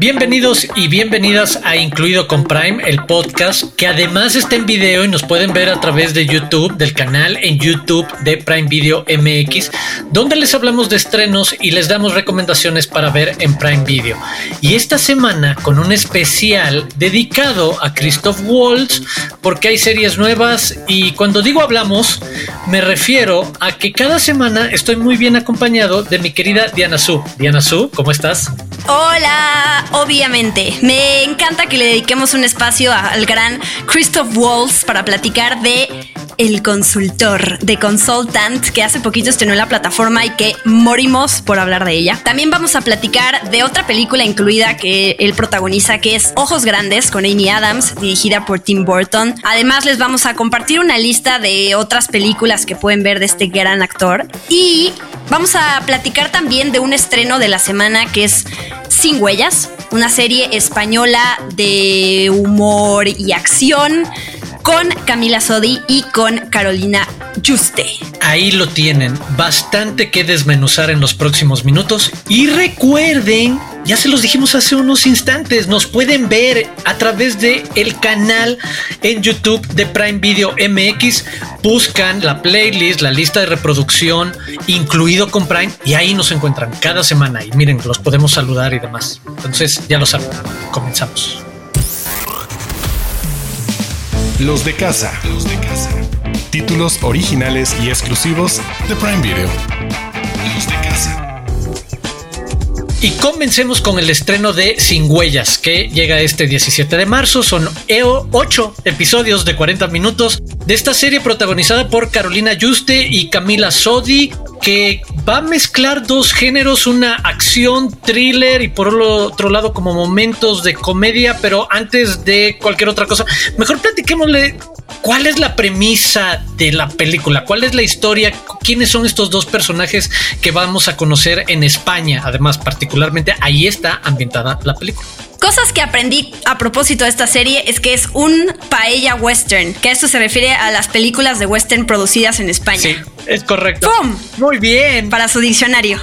Bienvenidos y bienvenidas a Incluido con Prime, el podcast que además está en video y nos pueden ver a través de YouTube, del canal en YouTube de Prime Video MX, donde les hablamos de estrenos y les damos recomendaciones para ver en Prime Video. Y esta semana con un especial dedicado a Christoph Waltz, porque hay series nuevas y cuando digo hablamos, me refiero a que cada semana estoy muy bien acompañado de mi querida Diana Su. Diana Su, ¿cómo estás? Hola, obviamente. Me encanta que le dediquemos un espacio al gran Christoph Waltz para platicar de El Consultor, de Consultant, que hace poquito estrenó en la plataforma y que morimos por hablar de ella. También vamos a platicar de otra película incluida que él protagoniza, que es Ojos Grandes, con Amy Adams, dirigida por Tim Burton. Además, les vamos a compartir una lista de otras películas que pueden ver de este gran actor. Y vamos a platicar también de un estreno de la semana que es Sin Huellas, una serie española de humor y acción con Camila Sodi y con Carolina Juste. Ahí lo tienen, bastante que desmenuzar en los próximos minutos. Y recuerden, ya se los dijimos hace unos instantes, nos pueden ver a través de el canal en YouTube de Prime Video MX. Buscan la playlist, la lista de reproducción, incluido con Prime, y ahí nos encuentran cada semana. Y miren, los podemos saludar y demás. Entonces, ya lo saben, comenzamos. Los de casa. Los de casa. Títulos originales y exclusivos de Prime Video. Los de casa. Y comencemos con el estreno de Sin Huellas, que llega este 17 de marzo. Son 8 episodios de 40 minutos de esta serie protagonizada por Carolina Juste y Camila Sodi, que va a mezclar dos géneros, una acción, thriller y por otro lado como momentos de comedia, pero antes de cualquier otra cosa, mejor platiquémosle cuál es la premisa de la película, cuál es la historia, quiénes son estos dos personajes que vamos a conocer en España, además particularmente ahí está ambientada la película. Cosas que aprendí a propósito de esta serie es que es un paella western, que esto se refiere a las películas de western producidas en España. Sí, es correcto. ¡Pum! Muy bien. Para su diccionario.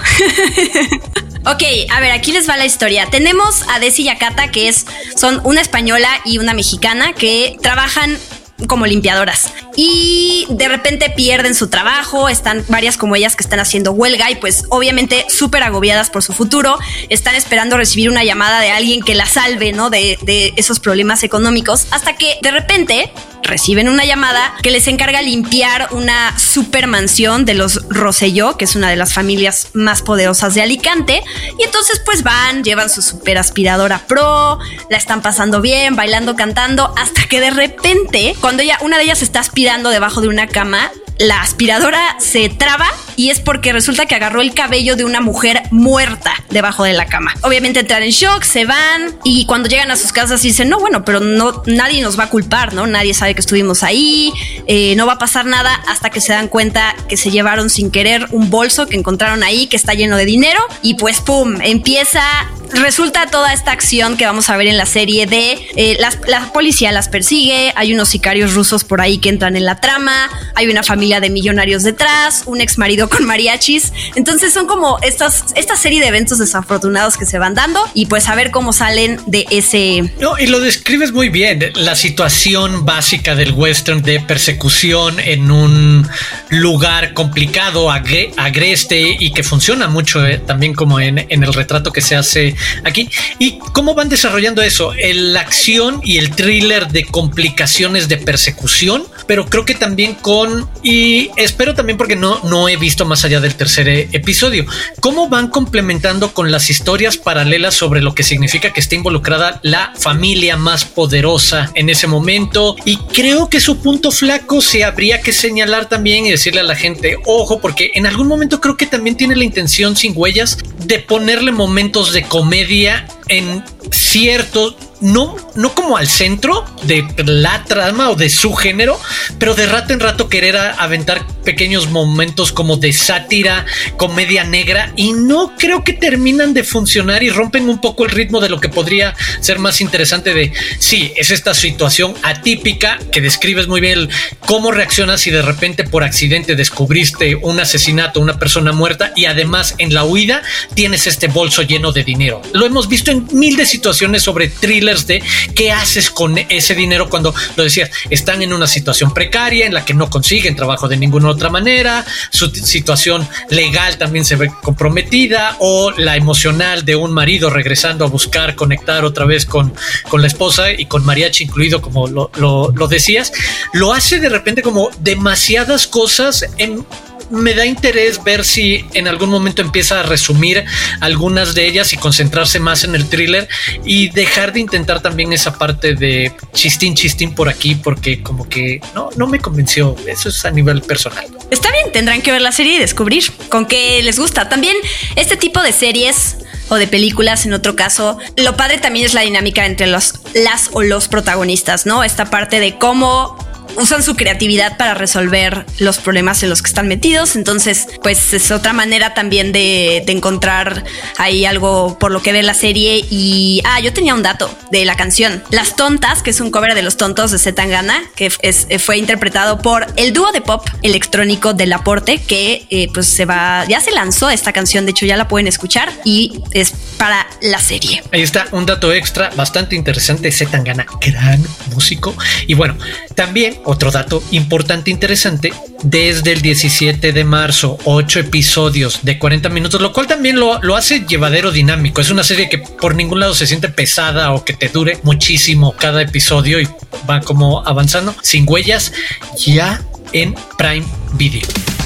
ok, a ver, aquí les va la historia. Tenemos a Desi y a Cata, que es, son una española y una mexicana que trabajan como limpiadoras y de repente pierden su trabajo, están varias como ellas que están haciendo huelga y pues obviamente súper agobiadas por su futuro, están esperando recibir una llamada de alguien que la salve, ¿no? De, de esos problemas económicos, hasta que de repente reciben una llamada que les encarga limpiar una super mansión de los Rosselló, que es una de las familias más poderosas de Alicante. Y entonces pues van, llevan su super aspiradora pro, la están pasando bien, bailando, cantando, hasta que de repente, cuando ella, una de ellas está aspirando debajo de una cama, la aspiradora se traba y es porque resulta que agarró el cabello de una mujer muerta debajo de la cama. Obviamente entran en shock, se van y cuando llegan a sus casas dicen, no, bueno, pero no, nadie nos va a culpar, ¿no? Nadie sabe que estuvimos ahí, eh, no va a pasar nada hasta que se dan cuenta que se llevaron sin querer un bolso que encontraron ahí que está lleno de dinero y pues, ¡pum!, empieza resulta toda esta acción que vamos a ver en la serie de eh, las, la policía las persigue, hay unos sicarios rusos por ahí que entran en la trama, hay una familia de millonarios detrás, un ex marido con mariachis. Entonces son como estas, esta serie de eventos desafortunados que se van dando y pues a ver cómo salen de ese... No, y lo describes muy bien, la situación básica del western de persecución en un lugar complicado, agre, agreste y que funciona mucho eh, también como en, en el retrato que se hace aquí. ¿Y cómo van desarrollando eso? La acción y el thriller de complicaciones de persecución, pero creo que también con, y espero también porque no, no he visto más allá del tercer episodio, cómo van complementando con las historias paralelas sobre lo que significa que esté involucrada la familia más poderosa en ese momento. Y creo que su punto flaco se habría que señalar también y decirle a la gente, ojo, porque en algún momento creo que también tiene la intención sin huellas de ponerle momentos de comedia en ciertos no, no como al centro de la trama o de su género, pero de rato en rato querer aventar pequeños momentos como de sátira, comedia negra y no creo que terminan de funcionar y rompen un poco el ritmo de lo que podría ser más interesante de, sí, es esta situación atípica que describes muy bien cómo reaccionas si de repente por accidente descubriste un asesinato, una persona muerta y además en la huida tienes este bolso lleno de dinero. Lo hemos visto en mil de situaciones sobre de qué haces con ese dinero cuando lo decías, están en una situación precaria en la que no consiguen trabajo de ninguna otra manera, su situación legal también se ve comprometida o la emocional de un marido regresando a buscar conectar otra vez con, con la esposa y con mariachi incluido como lo, lo, lo decías, lo hace de repente como demasiadas cosas en me da interés ver si en algún momento empieza a resumir algunas de ellas y concentrarse más en el thriller y dejar de intentar también esa parte de chistín, chistín por aquí, porque como que no, no me convenció. Eso es a nivel personal. Está bien, tendrán que ver la serie y descubrir con qué les gusta. También este tipo de series o de películas en otro caso. Lo padre también es la dinámica entre los las o los protagonistas, ¿no? Esta parte de cómo usan su creatividad para resolver los problemas en los que están metidos. Entonces, pues es otra manera también de, encontrar ahí algo por lo que ve la serie. Y, ah, yo tenía un dato de la canción. Las Tontas, que es un cover de Los Tontos de Zetangana, que es, fue interpretado por el dúo de pop electrónico del Aporte, que eh, pues se va, ya se lanzó esta canción, de hecho ya la pueden escuchar y es para la serie. Ahí está un dato extra bastante interesante. Zetangana, gran músico. Y bueno, también otro dato importante e interesante, desde el 17 de marzo, ocho episodios de 40 minutos, lo cual también lo, lo hace llevadero dinámico. Es una serie que por ningún lado se siente pesada o que te dure muchísimo cada episodio y va como avanzando sin huellas ya en Prime Video.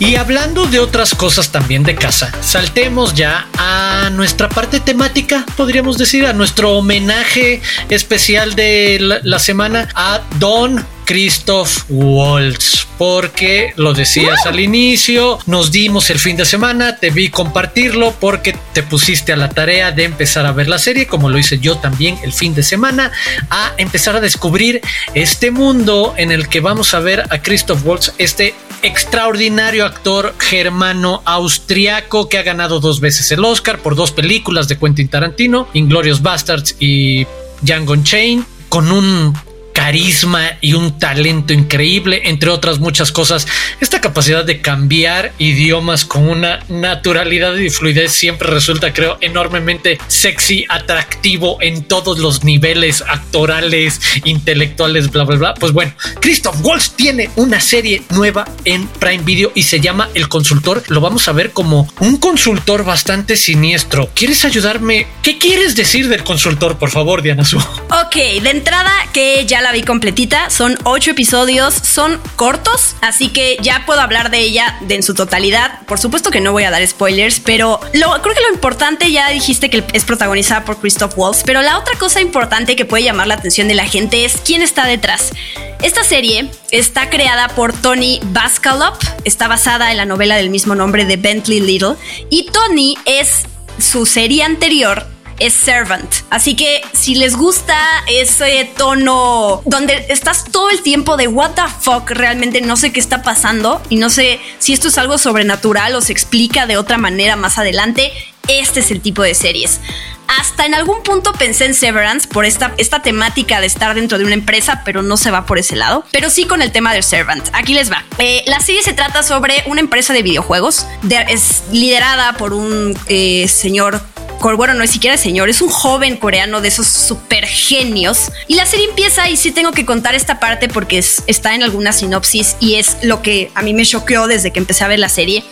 Y hablando de otras cosas también de casa, saltemos ya a nuestra parte temática, podríamos decir, a nuestro homenaje especial de la, semana a Don Christoph Waltz, porque lo decías al inicio, nos dimos el fin de semana, te vi compartirlo porque te pusiste a la tarea de empezar a ver la serie, como lo hice yo también el fin de semana, a empezar a descubrir este mundo en el que vamos a ver a Christoph Waltz, este extraordinario actor germano austriaco que ha ganado dos veces el Oscar por dos películas de Quentin Tarantino, Inglorious Bastards y Django Unchained, con un carisma y un talento increíble, entre otras muchas cosas. Esta capacidad de cambiar idiomas con una naturalidad y fluidez siempre resulta, creo, enormemente sexy, atractivo en todos los niveles actorales, intelectuales, bla, bla, bla. Pues bueno, Christoph Waltz tiene una serie nueva en Prime Video y se llama El Consultor. Lo vamos a ver como un consultor bastante siniestro. ¿Quieres ayudarme? ¿Qué quieres decir del consultor, por favor, Diana Su? Ok, de entrada que ya la vi completita. Son ocho episodios, son cortos, así que ya puedo hablar de ella de en su totalidad. Por supuesto que no voy a dar spoilers, pero lo, creo que lo importante ya dijiste que es protagonizada por Christoph Waltz, pero la otra cosa importante que puede llamar la atención de la gente es quién está detrás. Esta serie está creada por Tony Baskalop, está basada en la novela del mismo nombre de Bentley Little y Tony es su serie anterior es Servant. Así que si les gusta ese tono donde estás todo el tiempo de what the fuck, realmente no sé qué está pasando y no sé si esto es algo sobrenatural o se explica de otra manera más adelante, este es el tipo de series. Hasta en algún punto pensé en Severance por esta, esta temática de estar dentro de una empresa, pero no se va por ese lado. Pero sí con el tema del Servant. Aquí les va. Eh, la serie se trata sobre una empresa de videojuegos. es liderada por un eh, señor bueno, no es siquiera señor, es un joven coreano de esos super genios. Y la serie empieza y sí tengo que contar esta parte porque está en alguna sinopsis y es lo que a mí me choqueó desde que empecé a ver la serie.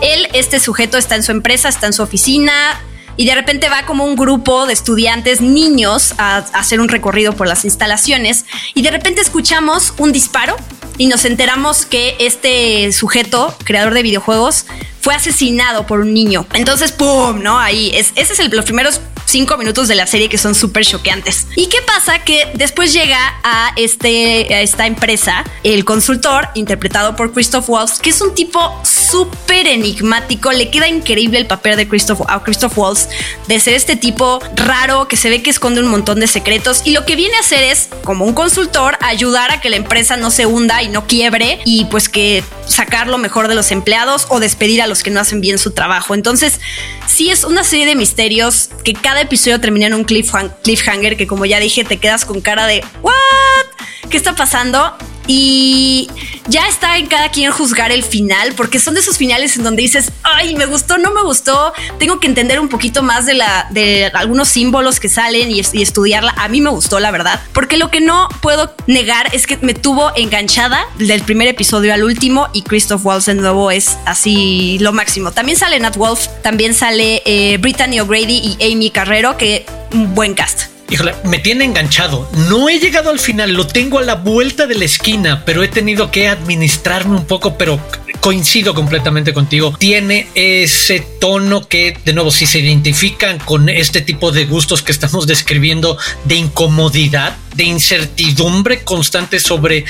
Él, este sujeto, está en su empresa, está en su oficina, y de repente va como un grupo de estudiantes, niños, a, hacer un recorrido por las instalaciones y de repente escuchamos un disparo y nos enteramos que este sujeto, creador de videojuegos, fue asesinado por un niño. Entonces, ¡pum! ¿No? Ahí, es, ese es el, los primeros cinco minutos de la serie que son súper choqueantes. ¿Y qué pasa? Que después llega a, este, a esta empresa el consultor, interpretado por Christoph Waltz, que es un tipo súper enigmático. Le queda increíble el papel de Christoph, a Christoph Waltz de ser este tipo raro que se ve que esconde un montón de secretos. Y lo que viene a hacer es, como un consultor, ayudar a que la empresa no se hunda y no quiebre y pues que sacar lo mejor de los empleados o despedir a los que no hacen bien su trabajo. Entonces, sí es una serie de misterios que cada episodio termina en un cliffhanger que como ya dije te quedas con cara de ¿What? ¿Qué está pasando? Y ya está en cada quien juzgar el final, porque son de esos finales en donde dices, ay, me gustó, no me gustó, tengo que entender un poquito más de, la, de algunos símbolos que salen y, estudiarla. A mí me gustó, la verdad, porque lo que no puedo negar es que me tuvo enganchada del primer episodio al último y Christoph Waltz de nuevo es así lo máximo. También sale Nat Wolf, también sale eh, Brittany O'Grady y Amy Carrero, que un buen cast. Híjole, me tiene enganchado. No he llegado al final, lo tengo a la vuelta de la esquina, pero he tenido que administrarme un poco, pero coincido completamente contigo. Tiene ese tono que, de nuevo, si se identifican con este tipo de gustos que estamos describiendo de incomodidad, de incertidumbre constante sobre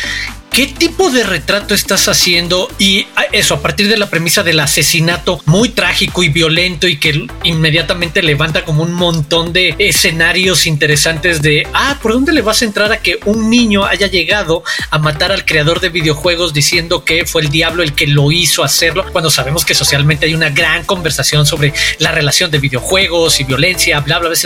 ¿Qué tipo de retrato estás haciendo? Y eso, a partir de la premisa del asesinato muy trágico y violento y que inmediatamente levanta como un montón de escenarios interesantes de, ah, ¿por dónde le vas a entrar a que un niño haya llegado a matar al creador de videojuegos diciendo que fue el diablo el que lo hizo hacerlo? Cuando sabemos que socialmente hay una gran conversación sobre la relación de videojuegos y violencia, bla, bla, bla.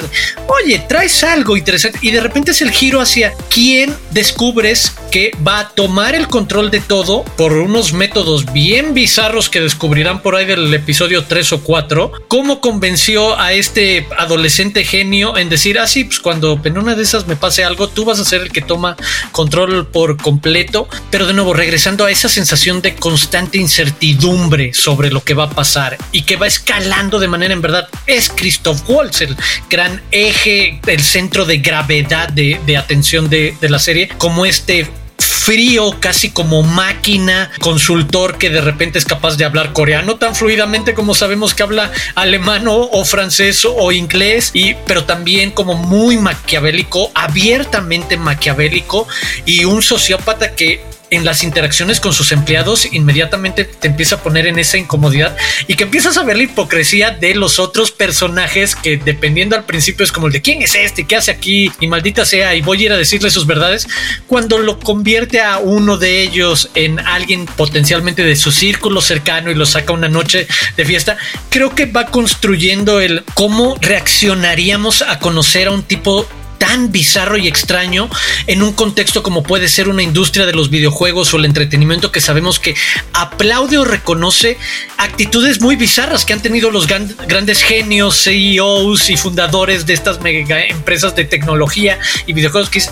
Oye, traes algo interesante y de repente es el giro hacia quién descubres que va a tomar el control de todo por unos métodos bien bizarros que descubrirán por ahí del episodio 3 o 4, cómo convenció a este adolescente genio en decir, ah, sí, pues cuando en una de esas me pase algo, tú vas a ser el que toma control por completo, pero de nuevo regresando a esa sensación de constante incertidumbre sobre lo que va a pasar y que va escalando de manera en verdad, es Christoph Waltz, el gran eje, el centro de gravedad de, atención de la serie, como este frío, casi como máquina, consultor que de repente es capaz de hablar coreano tan fluidamente como sabemos que habla alemán o, francés o inglés, y, pero también como muy maquiavélico, abiertamente maquiavélico y un sociópata que en las interacciones con sus empleados inmediatamente te empieza a poner en esa incomodidad y que empiezas a ver la hipocresía de los otros personajes que dependiendo al principio es como el de quién es este, qué hace aquí y maldita sea y voy a ir a decirle sus verdades cuando lo convierte a uno de ellos en alguien potencialmente de su círculo cercano y lo saca una noche de fiesta, creo que va construyendo el cómo reaccionaríamos a conocer a un tipo tan bizarro y extraño en un contexto como puede ser una industria de los videojuegos o el entretenimiento que sabemos que aplaude o reconoce actitudes muy bizarras que han tenido los grandes genios, CEOs y fundadores de estas mega empresas de tecnología y videojuegos que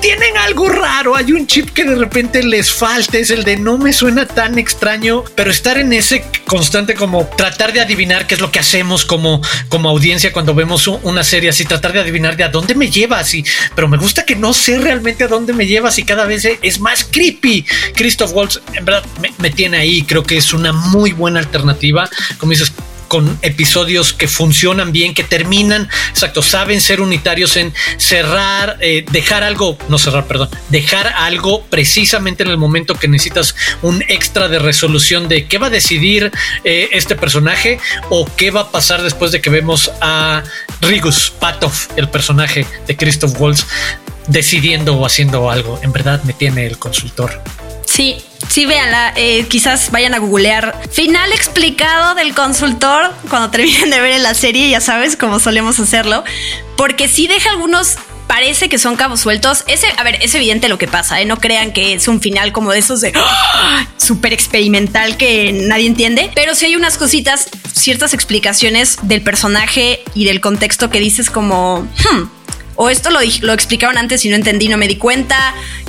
tienen algo raro, hay un chip que de repente les falta, es el de no me suena tan extraño, pero estar en ese constante como tratar de adivinar qué es lo que hacemos como, como audiencia cuando vemos una serie así, tratar de adivinar de a dónde me llevas, y, pero me gusta que no sé realmente a dónde me llevas y cada vez es más creepy. Christoph Waltz, en verdad, me, me tiene ahí, creo que es una muy buena alternativa, como dices, con episodios que funcionan bien, que terminan, exacto, saben ser unitarios en cerrar, eh, dejar algo, no cerrar, perdón, dejar algo precisamente en el momento que necesitas un extra de resolución de qué va a decidir eh, este personaje o qué va a pasar después de que vemos a Rigus Patov, el personaje de Christoph Waltz, decidiendo o haciendo algo. En verdad me tiene el consultor. Sí, sí, véanla. Eh, quizás vayan a googlear final explicado del consultor cuando terminen de ver la serie, ya sabes, como solemos hacerlo, porque sí deja algunos parece que son cabos sueltos. Ese, a ver, es evidente lo que pasa, ¿eh? No crean que es un final como de esos de ¡ah! súper experimental que nadie entiende. Pero sí hay unas cositas, ciertas explicaciones del personaje y del contexto que dices como, hmm, o esto lo, lo explicaron antes y no entendí, no me di cuenta,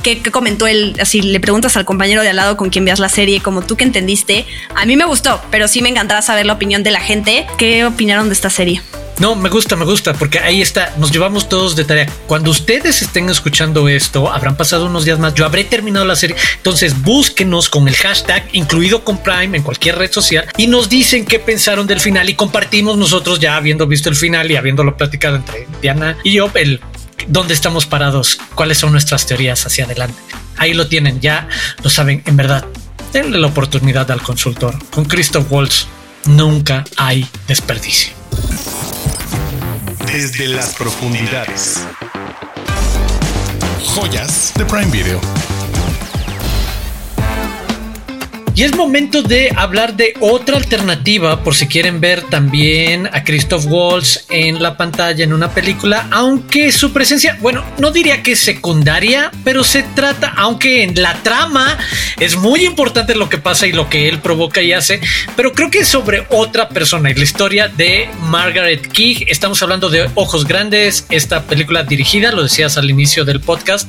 ¿Qué, comentó él, así le preguntas al compañero de al lado con quien veas la serie, como tú que entendiste, a mí me gustó, pero sí me encantará saber la opinión de la gente, qué opinaron de esta serie. No, me gusta, me gusta, porque ahí está, nos llevamos todos de tarea. Cuando ustedes estén escuchando esto, habrán pasado unos días más, yo habré terminado la serie. Entonces búsquenos con el hashtag, incluido con Prime, en cualquier red social, y nos dicen qué pensaron del final y compartimos nosotros ya habiendo visto el final y habiéndolo platicado entre Diana y yo, el dónde estamos parados, cuáles son nuestras teorías hacia adelante. Ahí lo tienen, ya lo saben, en verdad denle la oportunidad al consultor. Con Christoph Waltz nunca hay desperdicio. Desde las profundidades. Joyas de Prime Video. Y es momento de hablar de otra alternativa, por si quieren ver también a Christoph Waltz en la pantalla en una película, aunque su presencia, bueno, no diría que es secundaria, pero se trata, aunque en la trama es muy importante lo que pasa y lo que él provoca y hace, pero creo que es sobre otra persona y la historia de Margaret King. Estamos hablando de Ojos Grandes, esta película dirigida, lo decías al inicio del podcast,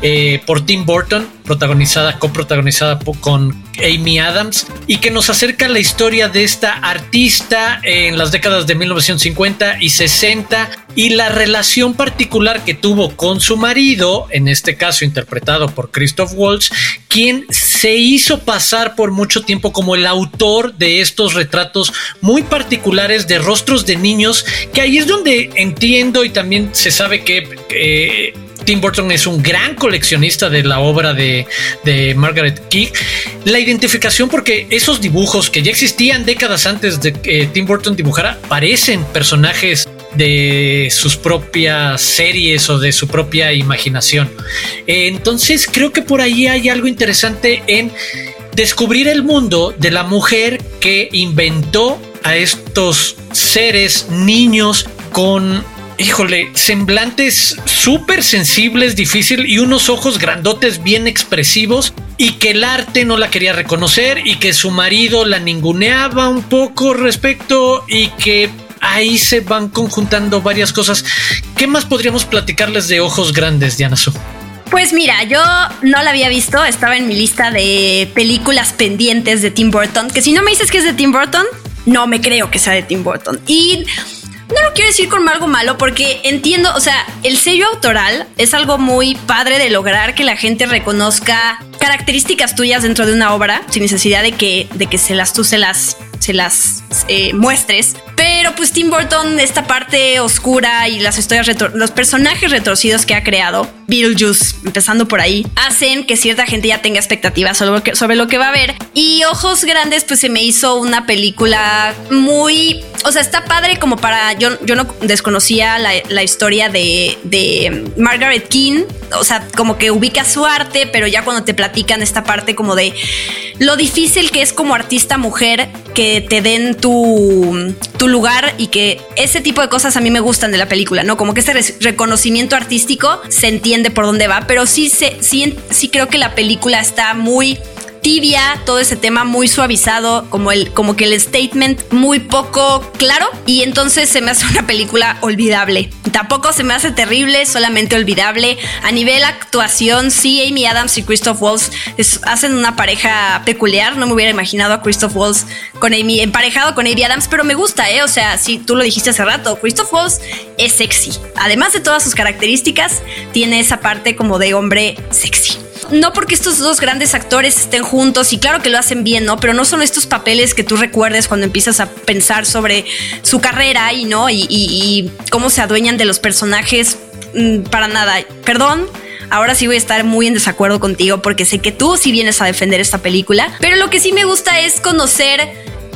eh, por Tim Burton, protagonizada, coprotagonizada con Amy Adams y que nos acerca la historia de esta artista en las décadas de 1950 y 60 y la relación particular que tuvo con su marido, en este caso interpretado por Christoph Waltz, quien se hizo pasar por mucho tiempo como el autor de estos retratos muy particulares de rostros de niños, que ahí es donde entiendo y también se sabe que... Eh, Tim Burton es un gran coleccionista de la obra de, Margaret King. La identificación, porque esos dibujos que ya existían décadas antes de que Tim Burton dibujara, parecen personajes de sus propias series o de su propia imaginación. Entonces creo que por ahí hay algo interesante en descubrir el mundo de la mujer que inventó a estos seres niños con híjole, semblantes súper sensibles, difícil y unos ojos grandotes bien expresivos y que el arte no la quería reconocer y que su marido la ninguneaba un poco respecto y que ahí se van conjuntando varias cosas. ¿Qué más podríamos platicarles de ojos grandes, Diana Su? Pues mira, yo no la había visto, estaba en mi lista de películas pendientes de Tim Burton, que si no me dices que es de Tim Burton, no me creo que sea de Tim Burton. Y no lo quiero decir como algo malo porque entiendo, o sea, el sello autoral es algo muy padre de lograr que la gente reconozca características tuyas dentro de una obra sin necesidad de que, de que se las tú se las se las eh, muestres. Pero pues Tim Burton, esta parte oscura y las historias, los personajes retorcidos que ha creado, Beetlejuice, empezando por ahí, hacen que cierta gente ya tenga expectativas sobre lo que, sobre lo que va a ver. Y Ojos Grandes, pues se me hizo una película muy... O sea, está padre como para... Yo, yo no desconocía la, historia de, de Margaret King. O sea, como que ubica su arte, pero ya cuando te platican esta parte como de lo difícil que es como artista mujer que te den tu, tu lugar y que ese tipo de cosas a mí me gustan de la película, ¿no? Como que ese reconocimiento artístico se entiende por dónde va, pero sí, se, sí, sí creo que la película está muy tibia, todo ese tema muy suavizado, como el, como que el statement muy poco claro, y entonces se me hace una película olvidable. Tampoco se me hace terrible, solamente olvidable. A nivel actuación, sí, Amy Adams y Christoph Waltz hacen una pareja peculiar. No me hubiera imaginado a Christoph Waltz con Amy, emparejado con Amy Adams, pero me gusta, ¿eh? O sea, sí, tú lo dijiste hace rato, Christoph Waltz es sexy. Además de todas sus características, tiene esa parte como de hombre sexy no porque estos dos grandes actores estén juntos y claro que lo hacen bien, ¿no? Pero no son estos papeles que tú recuerdes cuando empiezas a pensar sobre su carrera y, ¿no? Y, cómo se adueñan de los personajes mm, para nada. Perdón, ahora sí voy a estar muy en desacuerdo contigo porque sé que tú sí vienes a defender esta película, pero lo que sí me gusta es conocer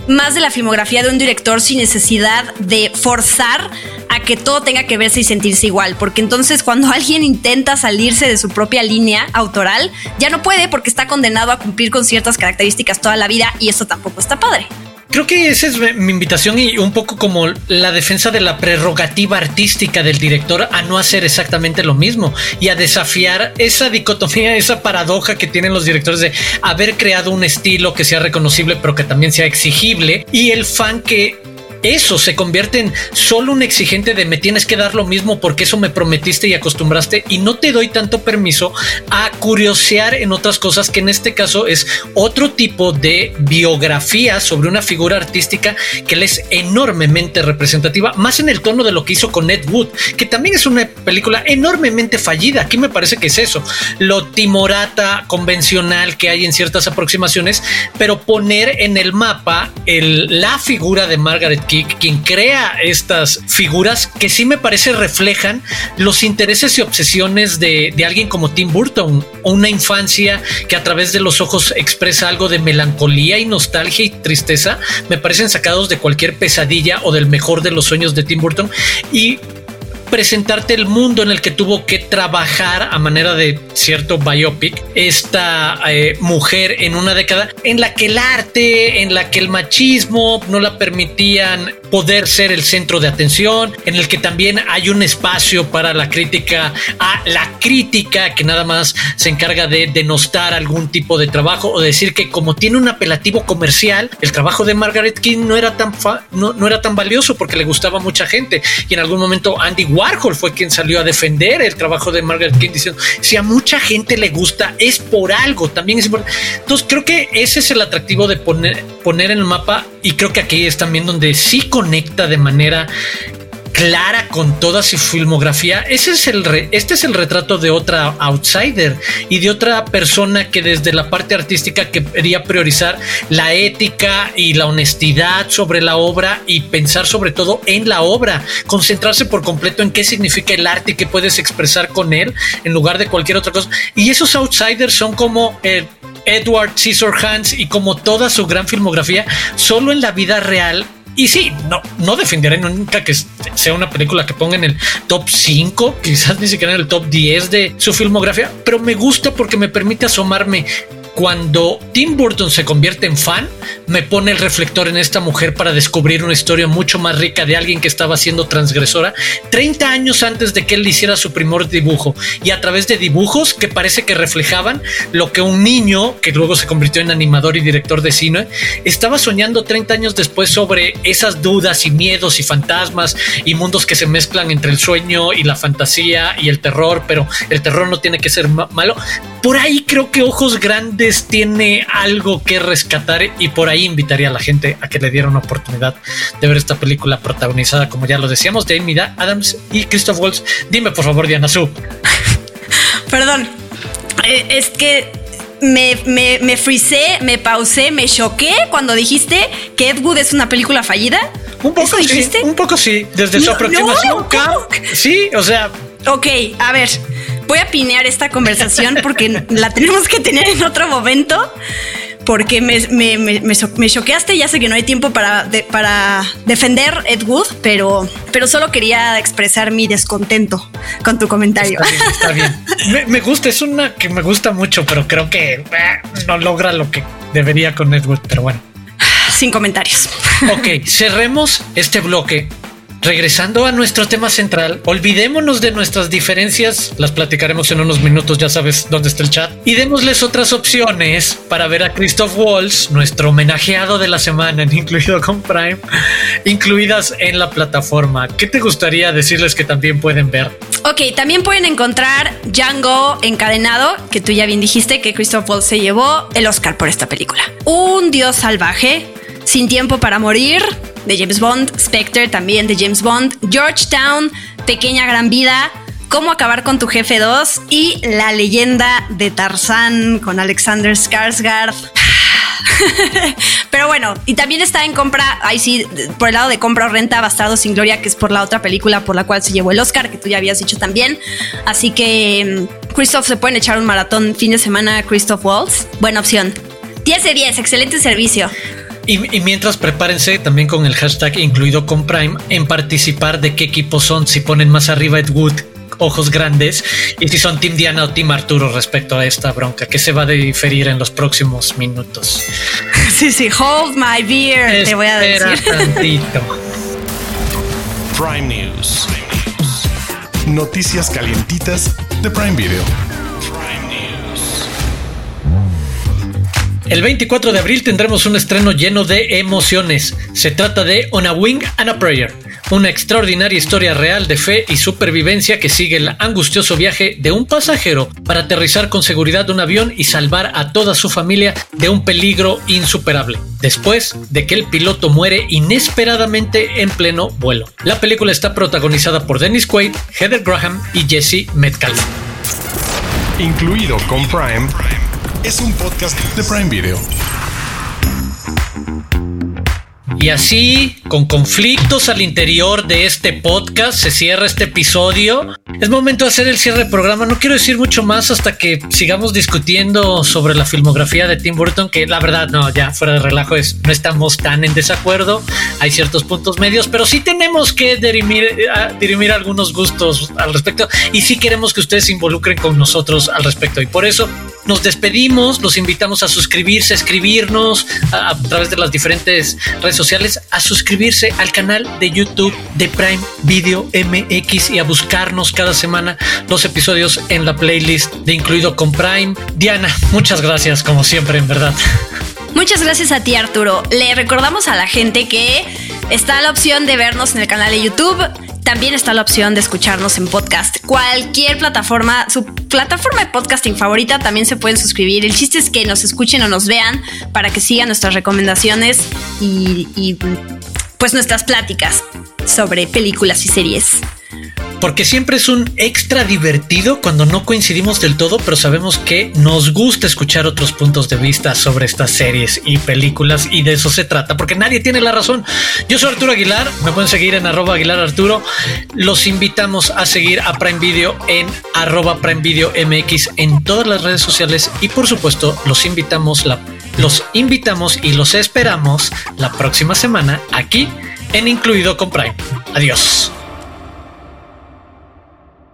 más de la filmografía de un director sin necesidad de forzar a que todo tenga que verse y sentirse igual, porque entonces cuando alguien intenta salirse de su propia línea autoral, ya no puede porque está condenado a cumplir con ciertas características toda la vida y eso tampoco está padre. Creo que esa es mi invitación y un poco como la defensa de la prerrogativa artística del director a no hacer exactamente lo mismo y a desafiar esa dicotomía, esa paradoja que tienen los directores de haber creado un estilo que sea reconocible pero que también sea exigible. Y el fan que eso se convierte en solo un exigente de me tienes que dar lo mismo porque eso me prometiste y acostumbraste y no te doy tanto permiso a curiosear en otras cosas que en este caso es otro tipo de biografía sobre una figura artística que le es enormemente representativa, más en el tono de lo que hizo con Ed Wood, que también es una película enormemente fallida. Aquí me parece que es eso, lo timorata convencional que hay en ciertas aproximaciones, pero poner en el mapa la figura de Margaret Quien crea estas figuras que sí me parece reflejan los intereses y obsesiones de alguien como Tim Burton, o una infancia que a través de los ojos expresa algo de melancolía y nostalgia y tristeza, me parecen sacados de cualquier pesadilla o del mejor de los sueños de Tim Burton. Y presentarte el mundo en el que tuvo que trabajar a manera de cierto biopic esta eh, mujer en una década en la que el arte, en la que el machismo no la permitían poder ser el centro de atención, en el que también hay un espacio para la crítica a la crítica que nada más se encarga de denostar algún tipo de trabajo o decir que como tiene un apelativo comercial, el trabajo de Margaret King no era tan no, no era tan valioso porque le gustaba a mucha gente y en algún momento Andy Warhol fue quien salió a defender el trabajo de Margaret King diciendo, si a mucha gente le gusta es por algo, también. Entonces creo que ese es el atractivo de poner, poner en el mapa y creo que aquí es también donde sí conecta de manera clara con toda su filmografía. Ese es el este es el retrato de otra outsider y de otra persona que desde la parte artística quería priorizar la ética y la honestidad sobre la obra y pensar sobre todo en la obra, concentrarse por completo en qué significa el arte y qué puedes expresar con él en lugar de cualquier otra cosa. Y esos outsiders son como Edward Scissorhands y como toda su gran filmografía, solo en la vida real y sí, no, no defenderé nunca que sea una película que ponga en el top 5, quizás ni siquiera en el top 10 de su filmografía, pero me gusta porque me permite asomarme cuando Tim Burton se convierte en fan, me pone el reflector en esta mujer para descubrir una historia mucho más rica de alguien que estaba siendo transgresora 30 años antes de que él hiciera su primer dibujo y a través de dibujos que parece que reflejaban lo que un niño, que luego se convirtió en animador y director de cine, estaba soñando 30 años después sobre esas dudas y miedos y fantasmas y mundos que se mezclan entre el sueño y la fantasía y el terror, pero el terror no tiene que ser malo. Por ahí creo que Ojos Grandes tiene algo que rescatar y por ahí invitaría a la gente a que le diera una oportunidad de ver esta película protagonizada, como ya lo decíamos, de Amy Adams y Christoph Waltz. Dime por favor, Diana Su. Perdón, eh, es que me, me, me frisé, me pausé, me choqué cuando dijiste que Ed Wood es una película fallida. Un poco sí, un poco sí, desde su aproximación. sí, o sea. Ok, a ver, voy a pinear esta conversación porque la tenemos que tener en otro momento. Porque me, me, me, choqueaste, ya sé que no hay tiempo para, para defender Ed Wood, pero, pero solo quería expresar mi descontento con tu comentario. Está bien, Me, gusta, es una que me gusta mucho, pero creo que eh, no logra lo que debería con Ed Wood, pero bueno. Sin comentarios. Ok, cerremos este bloque regresando a nuestro tema central, olvidémonos de nuestras diferencias, las platicaremos en unos minutos, ya sabes dónde está el chat, y démosles otras opciones para ver a Christoph Waltz, nuestro homenajeado de la semana, incluido con Prime, incluidas en la plataforma. ¿Qué te gustaría decirles que también pueden ver? Ok, también pueden encontrar Django encadenado, que tú ya bien dijiste que Christoph Waltz se llevó el Oscar por esta película. Un dios salvaje, sin tiempo para morir, de James Bond, Spectre también de James Bond, Georgetown, Pequeña Gran Vida, Cómo acabar con tu jefe 2 y La leyenda de Tarzán con Alexander Skarsgård. Pero bueno, y también está en compra, ahí sí, por el lado de compra o renta, Bastardo sin Gloria, que es por la otra película por la cual se llevó el Oscar, que tú ya habías dicho también. Así que, mm, Christoph, se pueden echar un maratón fin de semana, Christoph Waltz. Buena opción. 10 de 10, excelente servicio. Y, mientras prepárense también con el hashtag incluido con Prime en participar de qué equipos son, si ponen más arriba Ed Wood, ojos grandes, y si son Team Diana o Team Arturo respecto a esta bronca, que se va a diferir en los próximos minutos. Sí, sí, hold my beer, te voy a decir. Tantito. Prime News. Noticias calientitas de Prime Video. El 24 de abril tendremos un estreno lleno de emociones. Se trata de On a Wing and a Prayer, una extraordinaria historia real de fe y supervivencia que sigue el angustioso viaje de un pasajero para aterrizar con seguridad un avión y salvar a toda su familia de un peligro insuperable, después de que el piloto muere inesperadamente en pleno vuelo. La película está protagonizada por Dennis Quaid, Heather Graham y Jesse Metcalf. Incluido con Prime es un podcast de Prime Video. Y así, con conflictos al interior de este podcast, se cierra este episodio. Es momento de hacer el cierre del programa. No quiero decir mucho más hasta que sigamos discutiendo sobre la filmografía de Tim Burton, que la verdad, no, ya fuera de relajo, es, no estamos tan en desacuerdo. Hay ciertos puntos medios, pero sí tenemos que dirimir, eh, dirimir algunos gustos al respecto y sí queremos que ustedes se involucren con nosotros al respecto. Y por eso nos despedimos, los invitamos a suscribirse, a escribirnos a, través de las diferentes redes sociales, a suscribirse al canal de YouTube de Prime Video MX y a buscarnos cada semana los episodios en la playlist de Incluido con Prime. Diana, muchas gracias como siempre, en verdad. Muchas gracias a ti Arturo. Le recordamos a la gente que está la opción de vernos en el canal de YouTube también está la opción de escucharnos en podcast. Cualquier plataforma, su plataforma de podcasting favorita, también se pueden suscribir. El chiste es que nos escuchen o nos vean para que sigan nuestras recomendaciones y, y pues nuestras pláticas sobre películas y series porque siempre es un extra divertido cuando no coincidimos del todo, pero sabemos que nos gusta escuchar otros puntos de vista sobre estas series y películas y de eso se trata, porque nadie tiene la razón. Yo soy Arturo Aguilar, me pueden seguir en arroba Aguilar Arturo. Los invitamos a seguir a Prime Video en arroba Prime Video MX en todas las redes sociales y por supuesto los invitamos, la, los invitamos y los esperamos la próxima semana aquí en Incluido con Prime. Adiós.